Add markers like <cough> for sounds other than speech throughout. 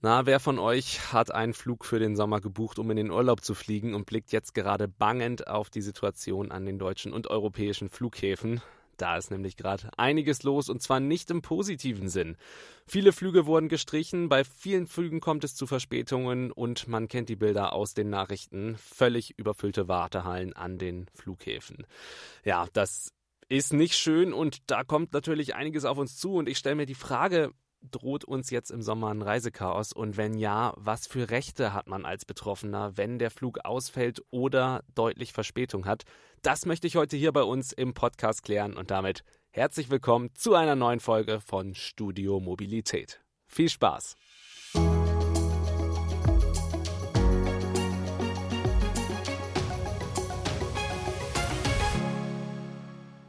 Na, wer von euch hat einen Flug für den Sommer gebucht, um in den Urlaub zu fliegen und blickt jetzt gerade bangend auf die Situation an den deutschen und europäischen Flughäfen? Da ist nämlich gerade einiges los und zwar nicht im positiven Sinn. Viele Flüge wurden gestrichen, bei vielen Flügen kommt es zu Verspätungen und man kennt die Bilder aus den Nachrichten. Völlig überfüllte Wartehallen an den Flughäfen. Ja, das ist nicht schön und da kommt natürlich einiges auf uns zu und ich stelle mir die Frage, droht uns jetzt im Sommer ein Reisechaos? Und wenn ja, was für Rechte hat man als Betroffener, wenn der Flug ausfällt oder deutlich Verspätung hat? Das möchte ich heute hier bei uns im Podcast klären und damit herzlich willkommen zu einer neuen Folge von Studio Mobilität. Viel Spaß!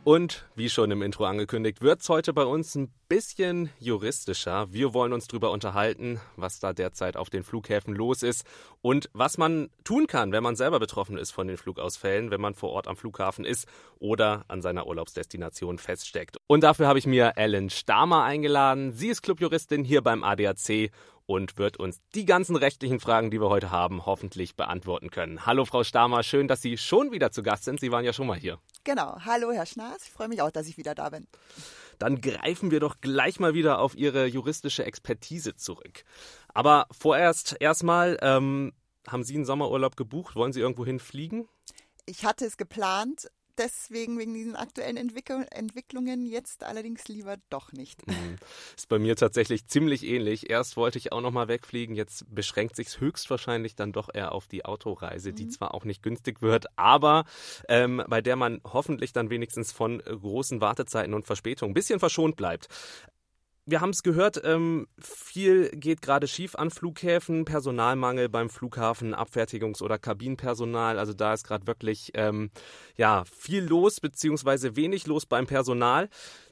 Und wie schon im Intro angekündigt, wird es heute bei uns ein bisschen juristischer. Wir wollen uns darüber unterhalten, was da derzeit auf den Flughäfen los ist und was man tun kann, wenn man selber betroffen ist von den Flugausfällen, wenn man vor Ort am Flughafen ist oder an seiner Urlaubsdestination feststeckt. Und dafür habe ich mir Ellen Stamer eingeladen. Sie ist Clubjuristin hier beim ADAC und wird uns die ganzen rechtlichen Fragen, die wir heute haben, hoffentlich beantworten können. Hallo Frau Stamer, schön, dass Sie schon wieder zu Gast sind. Sie waren ja schon mal hier. Genau. Hallo Herr Schnaas, ich freue mich auch, dass ich wieder da bin. Dann greifen wir doch gleich mal wieder auf Ihre juristische Expertise zurück. Aber vorerst erstmal, ähm, haben Sie einen Sommerurlaub gebucht? Wollen Sie irgendwo hinfliegen? Ich hatte es geplant, deswegen wegen diesen aktuellen Entwickl Entwicklungen jetzt allerdings lieber doch nicht. Mhm. Ist bei mir tatsächlich ziemlich ähnlich. Erst wollte ich auch noch mal wegfliegen, jetzt beschränkt sich höchstwahrscheinlich dann doch eher auf die Autoreise, die mhm. zwar auch nicht günstig wird, aber ähm, bei der man hoffentlich dann wenigstens von großen Wartezeiten und Verspätungen ein bisschen verschont bleibt wir haben es gehört, ähm, viel geht gerade schief an Flughäfen, Personalmangel beim Flughafen, Abfertigungs- oder Kabinenpersonal. Also da ist gerade wirklich ähm, ja viel los beziehungsweise wenig los beim Personal.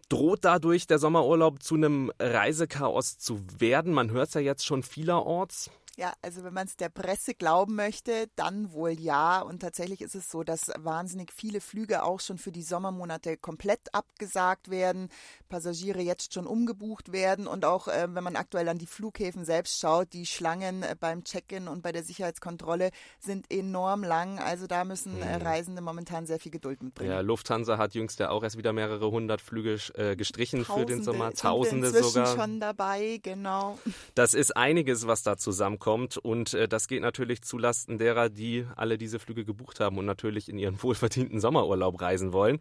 Droht dadurch der Sommerurlaub zu einem Reisechaos zu werden? Man hört es ja jetzt schon vielerorts. Ja, also wenn man es der Presse glauben möchte, dann wohl ja. Und tatsächlich ist es so, dass wahnsinnig viele Flüge auch schon für die Sommermonate komplett abgesagt werden, Passagiere jetzt schon umgebucht werden und auch äh, wenn man aktuell an die Flughäfen selbst schaut, die Schlangen äh, beim Check-in und bei der Sicherheitskontrolle sind enorm lang. Also da müssen äh, hm. Reisende momentan sehr viel Geduld mitbringen. Ja, Lufthansa hat jüngst ja auch erst wieder mehrere hundert Flüge äh, gestrichen Tausende für den Sommer. Tausende sind sogar. schon dabei, genau. Das ist einiges, was da zusammenkommt kommt. Und äh, das geht natürlich zulasten derer, die alle diese Flüge gebucht haben und natürlich in ihren <laughs> wohlverdienten Sommerurlaub reisen wollen.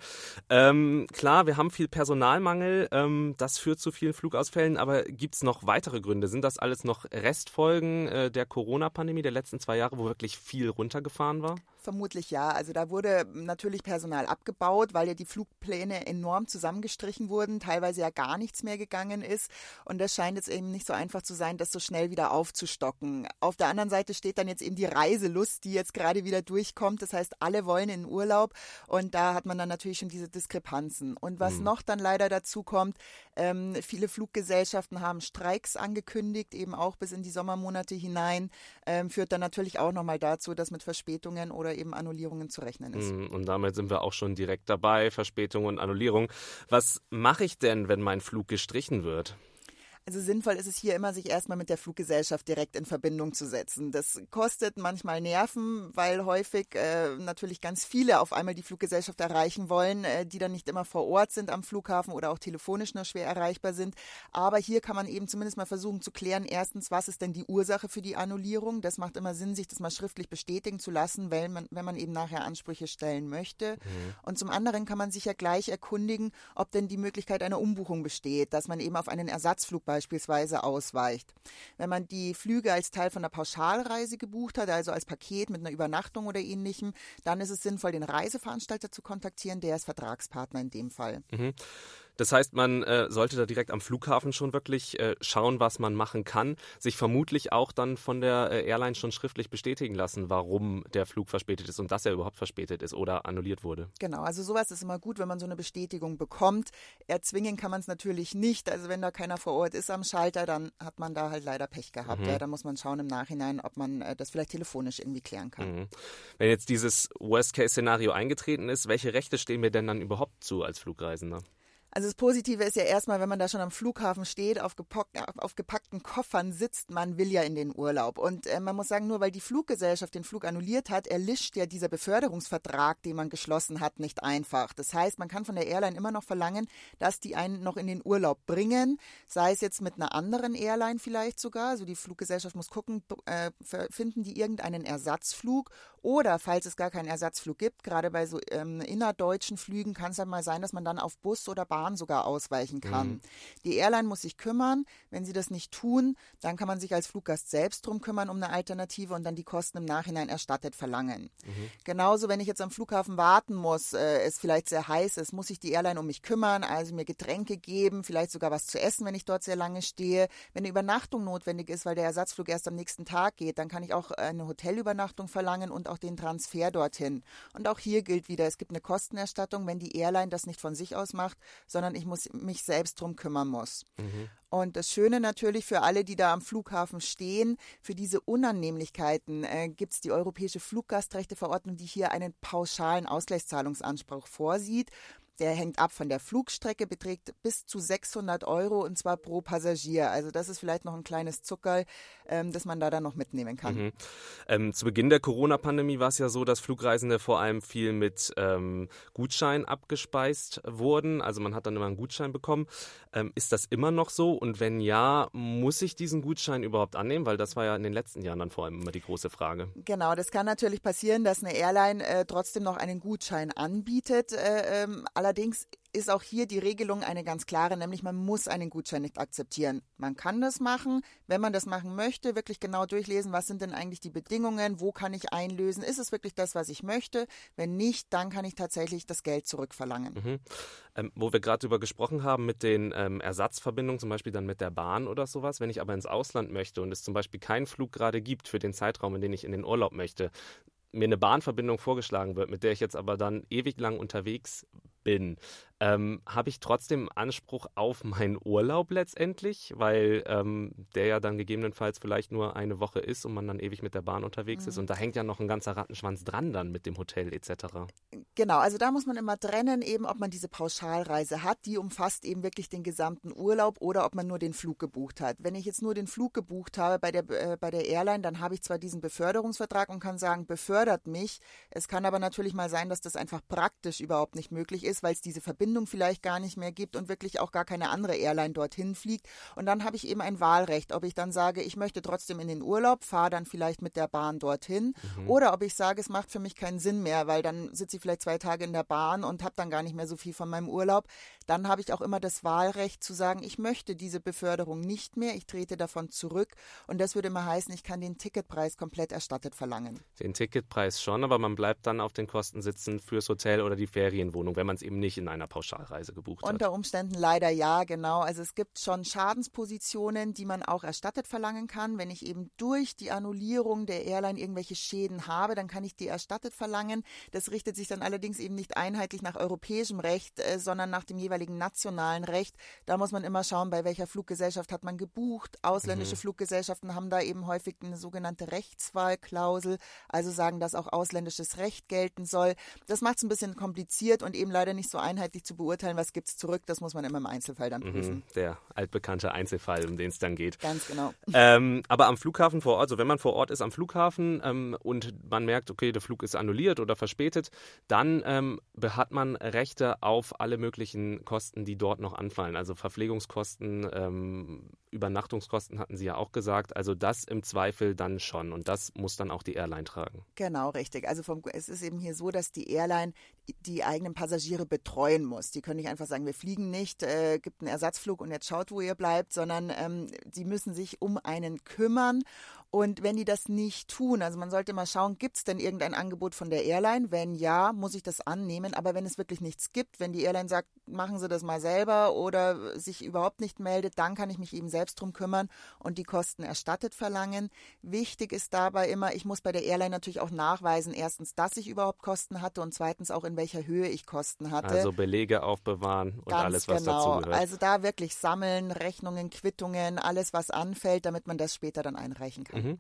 Ähm, klar, wir haben viel Personalmangel. Ähm, das führt zu vielen Flugausfällen. Aber gibt es noch weitere Gründe? Sind das alles noch Restfolgen äh, der Corona-Pandemie der letzten zwei Jahre, wo wirklich viel runtergefahren war? Vermutlich ja. Also da wurde natürlich Personal abgebaut, weil ja die Flugpläne enorm zusammengestrichen wurden, teilweise ja gar nichts mehr gegangen ist. Und das scheint jetzt eben nicht so einfach zu sein, das so schnell wieder aufzustocken. Auf der anderen Seite steht dann jetzt eben die Reiselust, die jetzt gerade wieder durchkommt. Das heißt, alle wollen in Urlaub und da hat man dann natürlich schon diese Diskrepanzen. Und was mhm. noch dann leider dazu kommt, ähm, viele Fluggesellschaften haben Streiks angekündigt, eben auch bis in die Sommermonate hinein, ähm, führt dann natürlich auch nochmal dazu, dass mit Verspätungen oder eben Annullierungen zu rechnen ist. Mhm, und damit sind wir auch schon direkt dabei, Verspätung und Annullierung. Was mache ich denn, wenn mein Flug gestrichen wird? Also sinnvoll ist es hier immer, sich erstmal mit der Fluggesellschaft direkt in Verbindung zu setzen. Das kostet manchmal Nerven, weil häufig äh, natürlich ganz viele auf einmal die Fluggesellschaft erreichen wollen, äh, die dann nicht immer vor Ort sind am Flughafen oder auch telefonisch nur schwer erreichbar sind. Aber hier kann man eben zumindest mal versuchen zu klären, erstens, was ist denn die Ursache für die Annullierung? Das macht immer Sinn, sich das mal schriftlich bestätigen zu lassen, weil man, wenn man eben nachher Ansprüche stellen möchte. Mhm. Und zum anderen kann man sich ja gleich erkundigen, ob denn die Möglichkeit einer Umbuchung besteht, dass man eben auf einen Ersatzflug beispielsweise ausweicht. Wenn man die Flüge als Teil von einer Pauschalreise gebucht hat, also als Paket mit einer Übernachtung oder ähnlichem, dann ist es sinnvoll, den Reiseveranstalter zu kontaktieren, der ist Vertragspartner in dem Fall. Mhm. Das heißt, man äh, sollte da direkt am Flughafen schon wirklich äh, schauen, was man machen kann, sich vermutlich auch dann von der äh, Airline schon schriftlich bestätigen lassen, warum der Flug verspätet ist und dass er überhaupt verspätet ist oder annulliert wurde. Genau, also sowas ist immer gut, wenn man so eine Bestätigung bekommt. Erzwingen kann man es natürlich nicht. Also wenn da keiner vor Ort ist am Schalter, dann hat man da halt leider Pech gehabt. Mhm. Ja, da muss man schauen im Nachhinein, ob man äh, das vielleicht telefonisch irgendwie klären kann. Mhm. Wenn jetzt dieses Worst-Case-Szenario eingetreten ist, welche Rechte stehen mir denn dann überhaupt zu als Flugreisender? Also das Positive ist ja erstmal, wenn man da schon am Flughafen steht, auf, auf gepackten Koffern sitzt, man will ja in den Urlaub. Und äh, man muss sagen, nur weil die Fluggesellschaft den Flug annulliert hat, erlischt ja dieser Beförderungsvertrag, den man geschlossen hat, nicht einfach. Das heißt, man kann von der Airline immer noch verlangen, dass die einen noch in den Urlaub bringen, sei es jetzt mit einer anderen Airline vielleicht sogar. Also die Fluggesellschaft muss gucken, äh, finden die irgendeinen Ersatzflug oder falls es gar keinen Ersatzflug gibt, gerade bei so ähm, innerdeutschen Flügen kann es dann mal sein, dass man dann auf Bus oder Bahn sogar ausweichen kann. Mhm. Die Airline muss sich kümmern. Wenn sie das nicht tun, dann kann man sich als Fluggast selbst drum kümmern um eine Alternative und dann die Kosten im Nachhinein erstattet verlangen. Mhm. Genauso, wenn ich jetzt am Flughafen warten muss, äh, es vielleicht sehr heiß ist, muss sich die Airline um mich kümmern, also mir Getränke geben, vielleicht sogar was zu essen, wenn ich dort sehr lange stehe. Wenn eine Übernachtung notwendig ist, weil der Ersatzflug erst am nächsten Tag geht, dann kann ich auch eine Hotelübernachtung verlangen und auch den Transfer dorthin. Und auch hier gilt wieder, es gibt eine Kostenerstattung, wenn die Airline das nicht von sich aus macht, sondern ich muss mich selbst drum kümmern muss. Mhm. Und das Schöne natürlich für alle, die da am Flughafen stehen, für diese Unannehmlichkeiten äh, gibt es die Europäische Fluggastrechteverordnung, die hier einen pauschalen Ausgleichszahlungsanspruch vorsieht. Der hängt ab von der Flugstrecke, beträgt bis zu 600 Euro und zwar pro Passagier. Also das ist vielleicht noch ein kleines Zuckerl, ähm, das man da dann noch mitnehmen kann. Mhm. Ähm, zu Beginn der Corona-Pandemie war es ja so, dass Flugreisende vor allem viel mit ähm, Gutschein abgespeist wurden. Also man hat dann immer einen Gutschein bekommen. Ähm, ist das immer noch so? Und wenn ja, muss ich diesen Gutschein überhaupt annehmen? Weil das war ja in den letzten Jahren dann vor allem immer die große Frage. Genau, das kann natürlich passieren, dass eine Airline äh, trotzdem noch einen Gutschein anbietet. Äh, ähm, Allerdings ist auch hier die Regelung eine ganz klare, nämlich man muss einen Gutschein nicht akzeptieren. Man kann das machen, wenn man das machen möchte, wirklich genau durchlesen, was sind denn eigentlich die Bedingungen, wo kann ich einlösen, ist es wirklich das, was ich möchte? Wenn nicht, dann kann ich tatsächlich das Geld zurückverlangen. Mhm. Ähm, wo wir gerade darüber gesprochen haben mit den ähm, Ersatzverbindungen, zum Beispiel dann mit der Bahn oder sowas, wenn ich aber ins Ausland möchte und es zum Beispiel keinen Flug gerade gibt für den Zeitraum, in den ich in den Urlaub möchte, mir eine Bahnverbindung vorgeschlagen wird, mit der ich jetzt aber dann ewig lang unterwegs bin, ähm, habe ich trotzdem Anspruch auf meinen Urlaub letztendlich, weil ähm, der ja dann gegebenenfalls vielleicht nur eine Woche ist und man dann ewig mit der Bahn unterwegs mhm. ist. Und da hängt ja noch ein ganzer Rattenschwanz dran dann mit dem Hotel etc. Genau, also da muss man immer trennen, eben ob man diese Pauschalreise hat, die umfasst eben wirklich den gesamten Urlaub oder ob man nur den Flug gebucht hat. Wenn ich jetzt nur den Flug gebucht habe bei der, äh, bei der Airline, dann habe ich zwar diesen Beförderungsvertrag und kann sagen, befördert mich. Es kann aber natürlich mal sein, dass das einfach praktisch überhaupt nicht möglich ist, weil es diese Verbindung vielleicht gar nicht mehr gibt und wirklich auch gar keine andere Airline dorthin fliegt. Und dann habe ich eben ein Wahlrecht, ob ich dann sage, ich möchte trotzdem in den Urlaub, fahre dann vielleicht mit der Bahn dorthin mhm. oder ob ich sage, es macht für mich keinen Sinn mehr, weil dann sitze ich vielleicht zwei Tage in der Bahn und habe dann gar nicht mehr so viel von meinem Urlaub. Dann habe ich auch immer das Wahlrecht zu sagen, ich möchte diese Beförderung nicht mehr, ich trete davon zurück und das würde immer heißen, ich kann den Ticketpreis komplett erstattet verlangen. Den Ticketpreis schon, aber man bleibt dann auf den Kosten sitzen fürs Hotel oder die Ferienwohnung, wenn man es eben nicht in einer Pauschalreise gebucht hat. Unter Umständen leider ja, genau. Also es gibt schon Schadenspositionen, die man auch erstattet verlangen kann. Wenn ich eben durch die Annullierung der Airline irgendwelche Schäden habe, dann kann ich die erstattet verlangen. Das richtet sich dann allerdings eben nicht einheitlich nach europäischem Recht, äh, sondern nach dem jeweiligen nationalen Recht. Da muss man immer schauen, bei welcher Fluggesellschaft hat man gebucht. Ausländische mhm. Fluggesellschaften haben da eben häufig eine sogenannte Rechtswahlklausel, also sagen, dass auch ausländisches Recht gelten soll. Das macht es ein bisschen kompliziert und eben leider nicht so einheitlich zu beurteilen, was gibt es zurück. Das muss man immer im Einzelfall dann mhm. prüfen. Mhm, der altbekannte Einzelfall, um den es dann geht. Ganz genau. Ähm, aber am Flughafen vor Ort, also wenn man vor Ort ist am Flughafen ähm, und man merkt, okay, der Flug ist annulliert oder verspätet, dann ähm, hat man Rechte auf alle möglichen Kosten, die dort noch anfallen. Also Verpflegungskosten, ähm, Übernachtungskosten hatten Sie ja auch gesagt. Also das im Zweifel dann schon. Und das muss dann auch die Airline tragen. Genau, richtig. Also vom, es ist eben hier so, dass die Airline die eigenen Passagiere betreuen muss. Die können nicht einfach sagen, wir fliegen nicht, äh, gibt einen Ersatzflug und jetzt schaut, wo ihr bleibt, sondern ähm, sie müssen sich um einen kümmern und wenn die das nicht tun, also man sollte mal schauen, gibt es denn irgendein Angebot von der Airline? Wenn ja, muss ich das annehmen. Aber wenn es wirklich nichts gibt, wenn die Airline sagt, machen Sie das mal selber oder sich überhaupt nicht meldet, dann kann ich mich eben selbst drum kümmern und die Kosten erstattet verlangen. Wichtig ist dabei immer, ich muss bei der Airline natürlich auch nachweisen, erstens, dass ich überhaupt Kosten hatte und zweitens auch in welcher Höhe ich Kosten hatte. Also Belege aufbewahren und Ganz alles, was genau. dazu gehört. Also da wirklich sammeln, Rechnungen, Quittungen, alles, was anfällt, damit man das später dann einreichen kann. Mhm.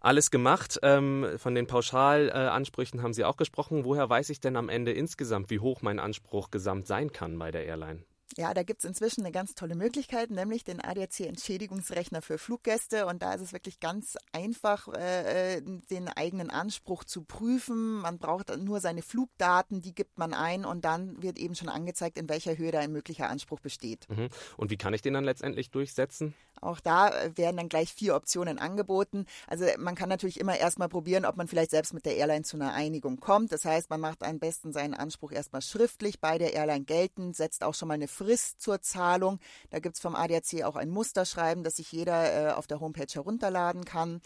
alles gemacht. Ähm, von den Pauschalansprüchen haben Sie auch gesprochen. Woher weiß ich denn am Ende insgesamt, wie hoch mein Anspruch gesamt sein kann bei der Airline? Ja, da gibt es inzwischen eine ganz tolle Möglichkeit, nämlich den ADAC-Entschädigungsrechner für Fluggäste. Und da ist es wirklich ganz einfach, äh, äh, den eigenen Anspruch zu prüfen. Man braucht nur seine Flugdaten, die gibt man ein und dann wird eben schon angezeigt, in welcher Höhe da ein möglicher Anspruch besteht. Mhm. Und wie kann ich den dann letztendlich durchsetzen? Auch da äh, werden dann gleich vier Optionen angeboten. Also man kann natürlich immer erstmal probieren, ob man vielleicht selbst mit der Airline zu einer Einigung kommt. Das heißt, man macht am besten seinen Anspruch erstmal schriftlich bei der Airline geltend, setzt auch schon mal eine Frist zur Zahlung. Da gibt es vom ADAC auch ein Musterschreiben, das sich jeder äh, auf der Homepage herunterladen kann.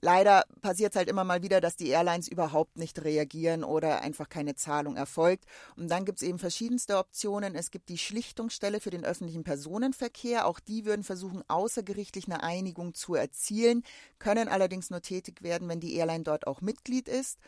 Leider passiert es halt immer mal wieder, dass die Airlines überhaupt nicht reagieren oder einfach keine Zahlung erfolgt. Und dann gibt es eben verschiedenste Optionen. Es gibt die Schlichtungsstelle für den öffentlichen Personenverkehr. Auch die würden versuchen, außergerichtlich eine Einigung zu erzielen, können allerdings nur tätig werden, wenn die Airline dort auch Mitglied ist.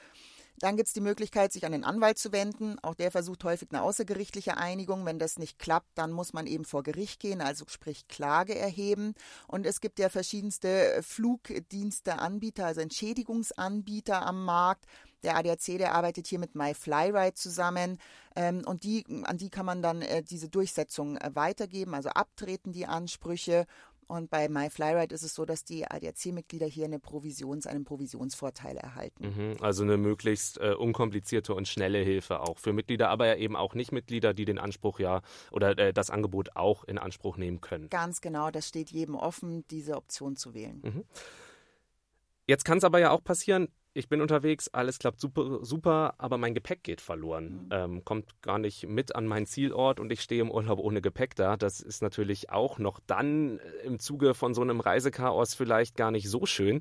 Dann gibt es die Möglichkeit, sich an den Anwalt zu wenden. Auch der versucht häufig eine außergerichtliche Einigung. Wenn das nicht klappt, dann muss man eben vor Gericht gehen, also sprich Klage erheben. Und es gibt ja verschiedenste Flugdiensteanbieter, also Entschädigungsanbieter am Markt. Der ADAC, der arbeitet hier mit MyFlyride zusammen ähm, und die, an die kann man dann äh, diese Durchsetzung äh, weitergeben, also abtreten die Ansprüche und bei MyFlyride ist es so, dass die ADAC-Mitglieder hier eine Provisions, einen Provisionsvorteil erhalten. Mhm, also eine möglichst äh, unkomplizierte und schnelle Hilfe auch für Mitglieder, aber ja eben auch Nicht-Mitglieder, die den Anspruch ja oder äh, das Angebot auch in Anspruch nehmen können. Ganz genau, das steht jedem offen, diese Option zu wählen. Mhm. Jetzt kann es aber ja auch passieren, ich bin unterwegs, alles klappt super, super, aber mein Gepäck geht verloren. Mhm. Ähm, kommt gar nicht mit an meinen Zielort und ich stehe im Urlaub ohne Gepäck da. Das ist natürlich auch noch dann im Zuge von so einem Reisechaos vielleicht gar nicht so schön.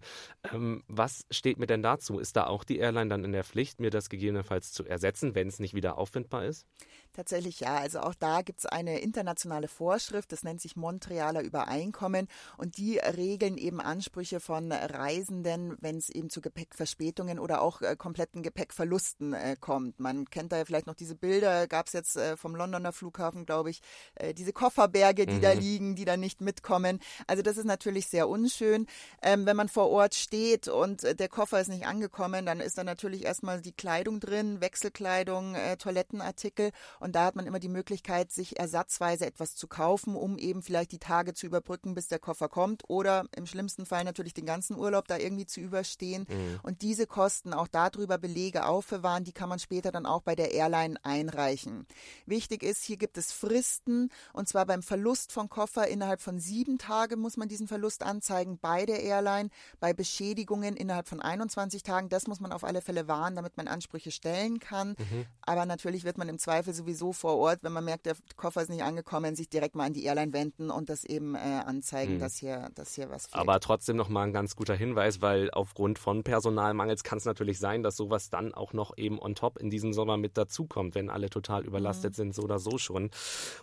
Ähm, was steht mir denn dazu? Ist da auch die Airline dann in der Pflicht, mir das gegebenenfalls zu ersetzen, wenn es nicht wieder auffindbar ist? Tatsächlich ja. Also auch da gibt es eine internationale Vorschrift, das nennt sich Montrealer Übereinkommen und die regeln eben Ansprüche von Reisenden, wenn es eben zu Gepäckverspätungen oder auch äh, kompletten Gepäckverlusten äh, kommt. Man kennt da ja vielleicht noch diese Bilder, gab es jetzt äh, vom Londoner Flughafen, glaube ich, äh, diese Kofferberge, die mhm. da liegen, die da nicht mitkommen. Also das ist natürlich sehr unschön. Ähm, wenn man vor Ort steht und äh, der Koffer ist nicht angekommen, dann ist da natürlich erstmal die Kleidung drin, Wechselkleidung, äh, Toilettenartikel und da hat man immer die Möglichkeit, sich ersatzweise etwas zu kaufen, um eben vielleicht die Tage zu überbrücken, bis der Koffer kommt oder im schlimmsten Fall natürlich den ganzen Urlaub da irgendwie zu überstehen. Mhm. Und diese Kosten, auch darüber Belege aufbewahren, die kann man später dann auch bei der Airline einreichen. Wichtig ist, hier gibt es Fristen und zwar beim Verlust von Koffer innerhalb von sieben Tagen muss man diesen Verlust anzeigen bei der Airline. Bei Beschädigungen innerhalb von 21 Tagen, das muss man auf alle Fälle wahren, damit man Ansprüche stellen kann. Mhm. Aber natürlich wird man im Zweifel sowieso sowieso vor Ort, wenn man merkt, der Koffer ist nicht angekommen, sich direkt mal an die Airline wenden und das eben äh, anzeigen, mhm. dass, hier, dass hier was fehlt. Aber trotzdem nochmal ein ganz guter Hinweis, weil aufgrund von Personalmangels kann es natürlich sein, dass sowas dann auch noch eben on top in diesem Sommer mit dazukommt, wenn alle total überlastet mhm. sind, so oder so schon.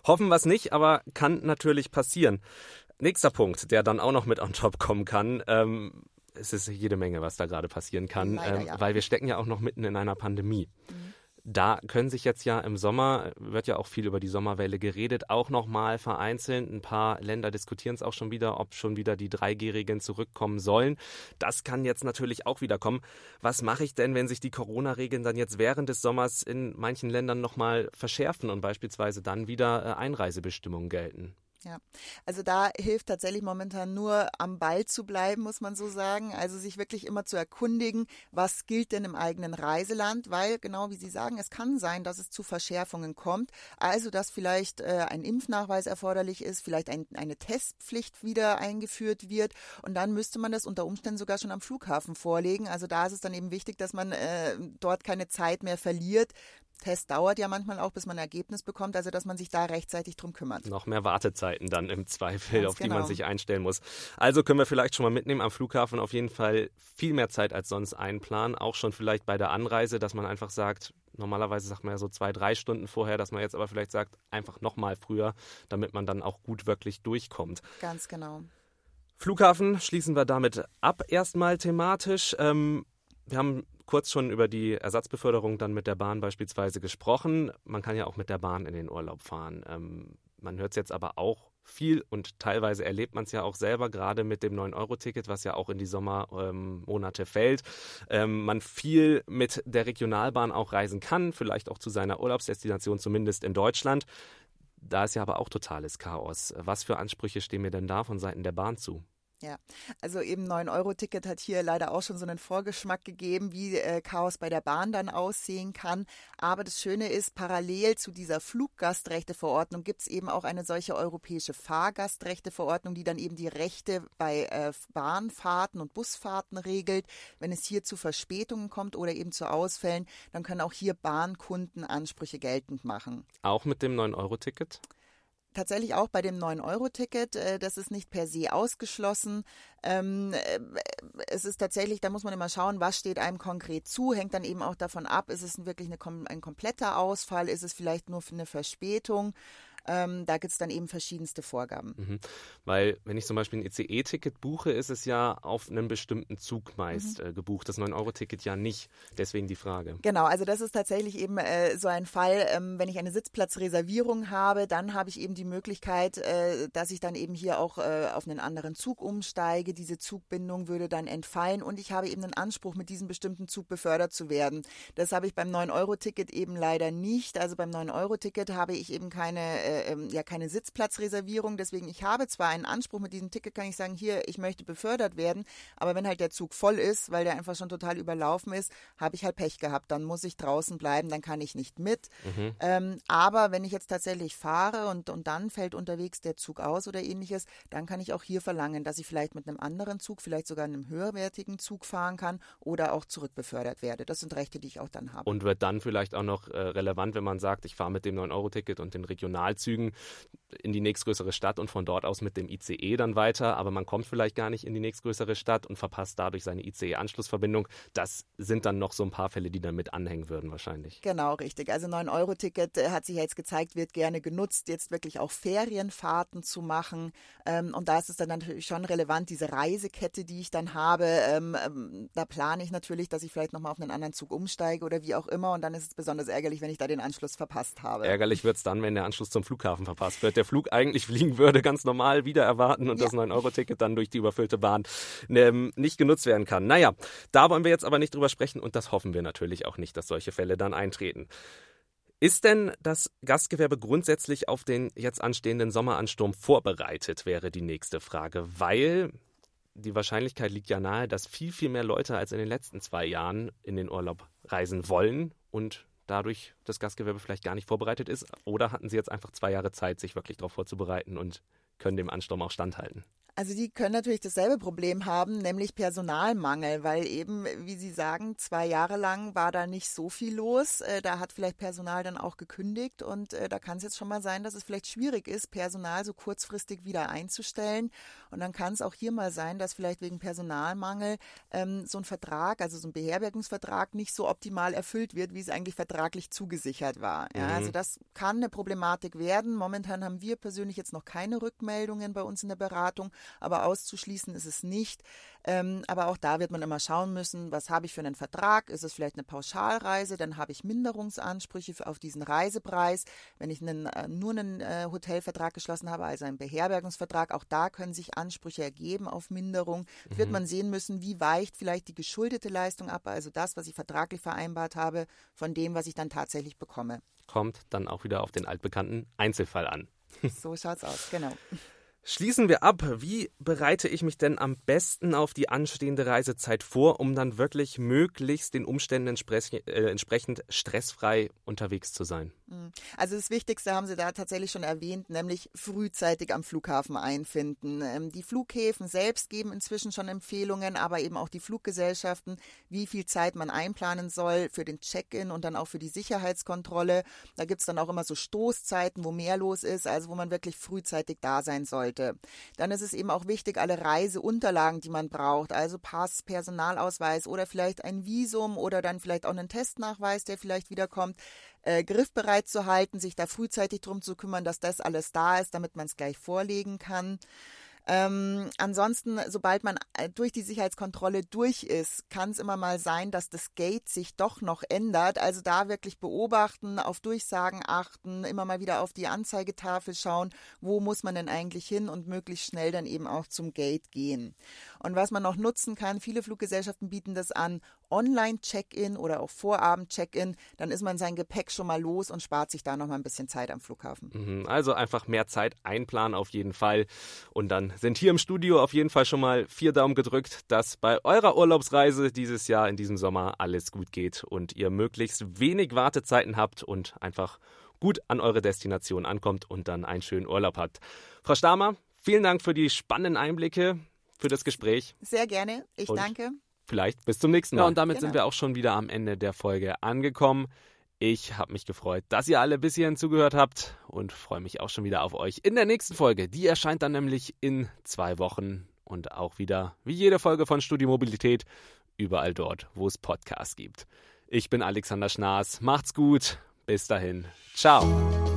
Hoffen wir es nicht, aber kann natürlich passieren. Nächster Punkt, der dann auch noch mit on top kommen kann. Ähm, es ist jede Menge, was da gerade passieren kann, Leider, ähm, ja. weil wir stecken ja auch noch mitten in einer Pandemie. Mhm da können sich jetzt ja im Sommer, wird ja auch viel über die Sommerwelle geredet, auch nochmal vereinzelt. Ein paar Länder diskutieren es auch schon wieder, ob schon wieder die Dreijährigen zurückkommen sollen. Das kann jetzt natürlich auch wieder kommen. Was mache ich denn, wenn sich die Corona-Regeln dann jetzt während des Sommers in manchen Ländern nochmal verschärfen und beispielsweise dann wieder äh, Einreisebestimmungen gelten? Ja, also da hilft tatsächlich momentan nur am Ball zu bleiben, muss man so sagen. Also sich wirklich immer zu erkundigen, was gilt denn im eigenen Reiseland, weil genau wie Sie sagen, es kann sein, dass es zu Verschärfungen kommt. Also dass vielleicht äh, ein Impfnachweis erforderlich ist, vielleicht ein, eine Testpflicht wieder eingeführt wird und dann müsste man das unter Umständen sogar schon am Flughafen vorlegen. Also da ist es dann eben wichtig, dass man äh, dort keine Zeit mehr verliert, Test dauert ja manchmal auch, bis man ein Ergebnis bekommt, also dass man sich da rechtzeitig drum kümmert. Noch mehr Wartezeiten dann im Zweifel, Ganz auf genau. die man genau. sich einstellen muss. Also können wir vielleicht schon mal mitnehmen, am Flughafen auf jeden Fall viel mehr Zeit als sonst einplanen, auch schon vielleicht bei der Anreise, dass man einfach sagt, normalerweise sagt man ja so zwei, drei Stunden vorher, dass man jetzt aber vielleicht sagt, einfach nochmal früher, damit man dann auch gut wirklich durchkommt. Ganz genau. Flughafen schließen wir damit ab erstmal thematisch. Ähm, wir haben kurz schon über die Ersatzbeförderung dann mit der Bahn beispielsweise gesprochen. Man kann ja auch mit der Bahn in den Urlaub fahren. Ähm, man hört es jetzt aber auch viel und teilweise erlebt man es ja auch selber, gerade mit dem 9-Euro-Ticket, was ja auch in die Sommermonate ähm, fällt. Ähm, man viel mit der Regionalbahn auch reisen kann, vielleicht auch zu seiner Urlaubsdestination, zumindest in Deutschland. Da ist ja aber auch totales Chaos. Was für Ansprüche stehen mir denn da von Seiten der Bahn zu? Ja, also eben 9-Euro-Ticket hat hier leider auch schon so einen Vorgeschmack gegeben, wie äh, Chaos bei der Bahn dann aussehen kann. Aber das Schöne ist, parallel zu dieser Fluggastrechteverordnung gibt es eben auch eine solche europäische Fahrgastrechteverordnung, die dann eben die Rechte bei äh, Bahnfahrten und Busfahrten regelt. Wenn es hier zu Verspätungen kommt oder eben zu Ausfällen, dann können auch hier Bahnkunden Ansprüche geltend machen. Auch mit dem 9-Euro-Ticket? Tatsächlich auch bei dem 9-Euro-Ticket. Äh, das ist nicht per se ausgeschlossen. Ähm, äh, es ist tatsächlich, da muss man immer schauen, was steht einem konkret zu, hängt dann eben auch davon ab, ist es wirklich eine, ein kompletter Ausfall, ist es vielleicht nur für eine Verspätung. Ähm, da gibt es dann eben verschiedenste Vorgaben. Mhm. Weil, wenn ich zum Beispiel ein ICE-Ticket buche, ist es ja auf einen bestimmten Zug meist mhm. äh, gebucht. Das 9-Euro-Ticket ja nicht. Deswegen die Frage. Genau, also das ist tatsächlich eben äh, so ein Fall, ähm, wenn ich eine Sitzplatzreservierung habe, dann habe ich eben die Möglichkeit, äh, dass ich dann eben hier auch äh, auf einen anderen Zug umsteige. Diese Zugbindung würde dann entfallen und ich habe eben einen Anspruch, mit diesem bestimmten Zug befördert zu werden. Das habe ich beim 9-Euro-Ticket eben leider nicht. Also beim 9-Euro-Ticket habe ich eben keine äh, ähm, ja keine Sitzplatzreservierung. Deswegen, ich habe zwar einen Anspruch mit diesem Ticket, kann ich sagen, hier, ich möchte befördert werden, aber wenn halt der Zug voll ist, weil der einfach schon total überlaufen ist, habe ich halt Pech gehabt. Dann muss ich draußen bleiben, dann kann ich nicht mit. Mhm. Ähm, aber wenn ich jetzt tatsächlich fahre und, und dann fällt unterwegs der Zug aus oder ähnliches, dann kann ich auch hier verlangen, dass ich vielleicht mit einem anderen Zug, vielleicht sogar einem höherwertigen Zug fahren kann oder auch zurückbefördert werde. Das sind Rechte, die ich auch dann habe. Und wird dann vielleicht auch noch äh, relevant, wenn man sagt, ich fahre mit dem 9-Euro-Ticket und den Regionalzügen Zügen in die nächstgrößere Stadt und von dort aus mit dem ICE dann weiter, aber man kommt vielleicht gar nicht in die nächstgrößere Stadt und verpasst dadurch seine ICE-Anschlussverbindung. Das sind dann noch so ein paar Fälle, die dann mit anhängen würden wahrscheinlich. Genau, richtig. Also 9-Euro-Ticket äh, hat sich ja jetzt gezeigt, wird gerne genutzt, jetzt wirklich auch Ferienfahrten zu machen. Ähm, und da ist es dann natürlich schon relevant, diese Reisekette, die ich dann habe. Ähm, ähm, da plane ich natürlich, dass ich vielleicht nochmal auf einen anderen Zug umsteige oder wie auch immer. Und dann ist es besonders ärgerlich, wenn ich da den Anschluss verpasst habe. Ärgerlich wird es dann, wenn der Anschluss zum Flughafen verpasst wird. Der Flug eigentlich fliegen würde, ganz normal wieder erwarten und ja. das 9-Euro-Ticket dann durch die überfüllte Bahn ähm, nicht genutzt werden kann. Naja, da wollen wir jetzt aber nicht drüber sprechen und das hoffen wir natürlich auch nicht, dass solche Fälle dann eintreten. Ist denn das Gastgewerbe grundsätzlich auf den jetzt anstehenden Sommeransturm vorbereitet, wäre die nächste Frage, weil die Wahrscheinlichkeit liegt ja nahe, dass viel, viel mehr Leute als in den letzten zwei Jahren in den Urlaub reisen wollen und dadurch das Gastgewerbe vielleicht gar nicht vorbereitet ist? Oder hatten Sie jetzt einfach zwei Jahre Zeit, sich wirklich darauf vorzubereiten und können dem Ansturm auch standhalten? Also die können natürlich dasselbe Problem haben, nämlich Personalmangel, weil eben, wie Sie sagen, zwei Jahre lang war da nicht so viel los. Äh, da hat vielleicht Personal dann auch gekündigt und äh, da kann es jetzt schon mal sein, dass es vielleicht schwierig ist, Personal so kurzfristig wieder einzustellen. Und dann kann es auch hier mal sein, dass vielleicht wegen Personalmangel ähm, so ein Vertrag, also so ein Beherbergungsvertrag nicht so optimal erfüllt wird, wie es eigentlich vertraglich zugesichert war. Ja, mhm. Also das kann eine Problematik werden. Momentan haben wir persönlich jetzt noch keine Rückmeldungen bei uns in der Beratung aber auszuschließen ist es nicht. Ähm, aber auch da wird man immer schauen müssen, was habe ich für einen Vertrag? Ist es vielleicht eine Pauschalreise? Dann habe ich Minderungsansprüche auf diesen Reisepreis. Wenn ich einen, äh, nur einen äh, Hotelvertrag geschlossen habe, also einen Beherbergungsvertrag, auch da können sich Ansprüche ergeben auf Minderung. Mhm. Wird man sehen müssen, wie weicht vielleicht die geschuldete Leistung ab, also das, was ich vertraglich vereinbart habe, von dem, was ich dann tatsächlich bekomme. Kommt dann auch wieder auf den altbekannten Einzelfall an. <laughs> So schaut's aus, genau. Schließen wir ab. Wie bereite ich mich denn am besten auf die anstehende Reisezeit vor, um dann wirklich möglichst den Umständen äh, entsprechend stressfrei unterwegs zu sein? Mhm. Also das Wichtigste haben Sie da tatsächlich schon erwähnt, nämlich frühzeitig am Flughafen einfinden. Ähm, die Flughäfen selbst geben inzwischen schon Empfehlungen, aber eben auch die Fluggesellschaften, wie viel Zeit man einplanen soll für den Check-in und dann auch für die Sicherheitskontrolle. Da gibt es dann auch immer so Stoßzeiten, wo mehr los ist, also wo man wirklich frühzeitig da sein sollte. Dann ist es eben auch wichtig, alle Reiseunterlagen, die man braucht, also Pass, Personalausweis oder vielleicht ein Visum oder dann vielleicht auch einen Testnachweis, der vielleicht wiederkommt, äh, griffbereit zu halten, sich da frühzeitig darum zu kümmern, dass das alles da ist, damit man es gleich vorlegen kann. Ähm, ansonsten, sobald man äh, durch die Sicherheitskontrolle durch ist, kann es immer mal sein, dass das Gate sich doch noch ändert. Also da wirklich beobachten, auf Durchsagen achten, immer mal wieder auf die Anzeigetafel schauen, wo muss man denn eigentlich hin und möglichst schnell dann eben auch zum Gate gehen. Und was man noch nutzen kann, viele Fluggesellschaften bieten das an, Online-Check-in oder auch Vorabend-Check-in, dann ist man sein Gepäck schon mal los und spart sich da noch mal ein bisschen Zeit am Flughafen. Mhm, also einfach mehr Zeit einplanen auf jeden Fall. Und dann sind hier im Studio auf jeden Fall schon mal vier Daumen gedrückt, dass bei eurer Urlaubsreise dieses Jahr in diesem Sommer alles gut geht und ihr möglichst wenig Wartezeiten habt und einfach gut an eure Destination ankommt und dann einen schönen Urlaub habt. Frau Stamer, vielen Dank für die spannenden Einblicke, für das Gespräch. Sehr gerne. Ich und danke. Vielleicht bis zum nächsten Mal. Ja, und damit genau. sind wir auch schon wieder am Ende der Folge angekommen. Ich habe mich gefreut, dass ihr alle bis hierhin zugehört habt und freue mich auch schon wieder auf euch in der nächsten Folge. Die erscheint dann nämlich in zwei Wochen und auch wieder wie jede Folge von Studio Mobilität überall dort, wo es Podcasts gibt. Ich bin Alexander Schnaas. Macht's gut. Bis dahin. Ciao.